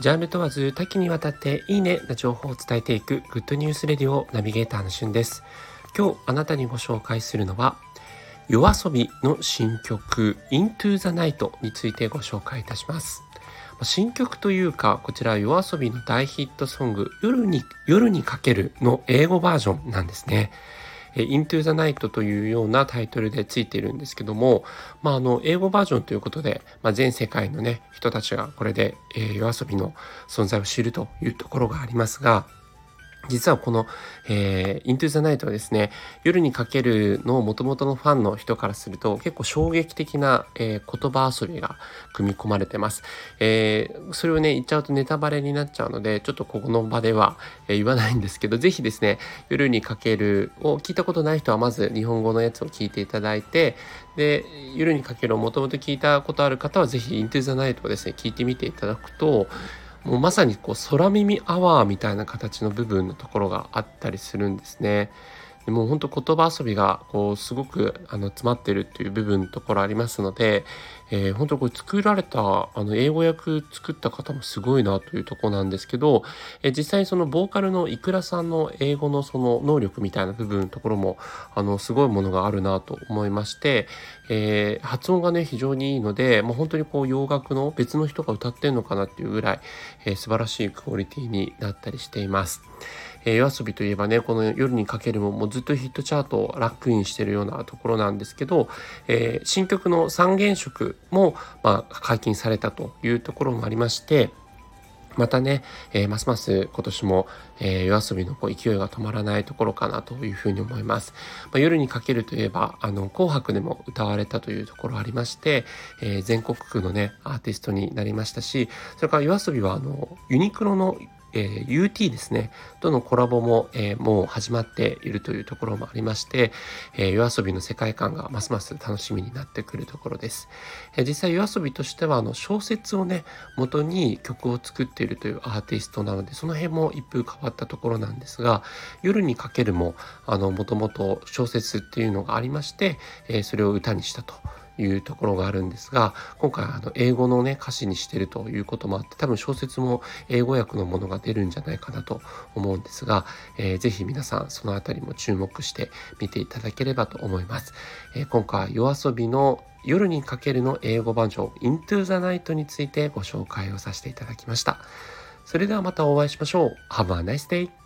ジャンル問わず多岐にわたっていいねな情報を伝えていくグッドニュースレディオナビゲーターのしゅんです。今日あなたにご紹介するのは夜遊びの新曲 Into the Night についてご紹介いたします。新曲というか、こちら夜遊びの大ヒットソング夜に、夜にかけるの英語バージョンなんですね。Into the Night というようなタイトルでついているんですけども、まあ、あの、英語バージョンということで、まあ、全世界のね、人たちがこれで、えー、夜遊びの存在を知るというところがありますが、実はこの、えー、Into the Night はですね、夜にかけるの元々のファンの人からすると結構衝撃的な、えー、言葉遊びが組み込まれてます、えー、それをね、言っちゃうとネタバレになっちゃうので、ちょっとここの場では、え、言わないんですけど、ぜひですね、夜にかけるを聞いたことない人はまず日本語のやつを聞いていただいて、で、夜にかけるをもともと聞いたことある方はぜひ Into the Night をですね、聞いてみていただくと、もうまさにこう空耳アワーみたいな形の部分のところがあったりするんですね。でも本当言葉遊びがこうすごくあの詰まってるっていう部分のところありますので、えー、本当これ作られたあの英語訳作った方もすごいなというとこなんですけど、えー、実際にそのボーカルのいくらさんの英語のその能力みたいな部分のところもあのすごいものがあるなと思いまして、えー、発音がね非常にいいのでもう本当にこう洋楽の別の人が歌ってんのかなっていうぐらい、えー、素晴らしいクオリティになったりしています。えー、夜遊びといえばね、この夜にかけるももうずっとヒットチャートをラックインしてるようなところなんですけど、えー、新曲の三原色も、まあ、解禁されたというところもありまして、またね、えー、ますます今年も、えー、夜遊びのこう勢いが止まらないところかなというふうに思います。まあ、夜にかけるといえば、あの、紅白でも歌われたというところありまして、えー、全国区のね、アーティストになりましたし、それから夜遊びは、あの、ユニクロのえー、UT ですね、とのコラボも、えー、もう始まっているというところもありまして、えー、夜遊びの世界観がますます楽しみになってくるところです。えー、実際夜遊びとしては、あの、小説をね、元に曲を作っているというアーティストなので、その辺も一風変わったところなんですが、夜にかけるも、あの、もともと小説っていうのがありまして、え、それを歌にしたと。いうところがあるんですが今回あの英語のね歌詞にしてるということもあって多分小説も英語訳のものが出るんじゃないかなと思うんですが、えー、ぜひ皆さんそのあたりも注目して見ていただければと思います、えー、今回夜遊びの夜にかけるの英語バージョン Into the Night についてご紹介をさせていただきました。それではまたお会いしましょう。Have a nice day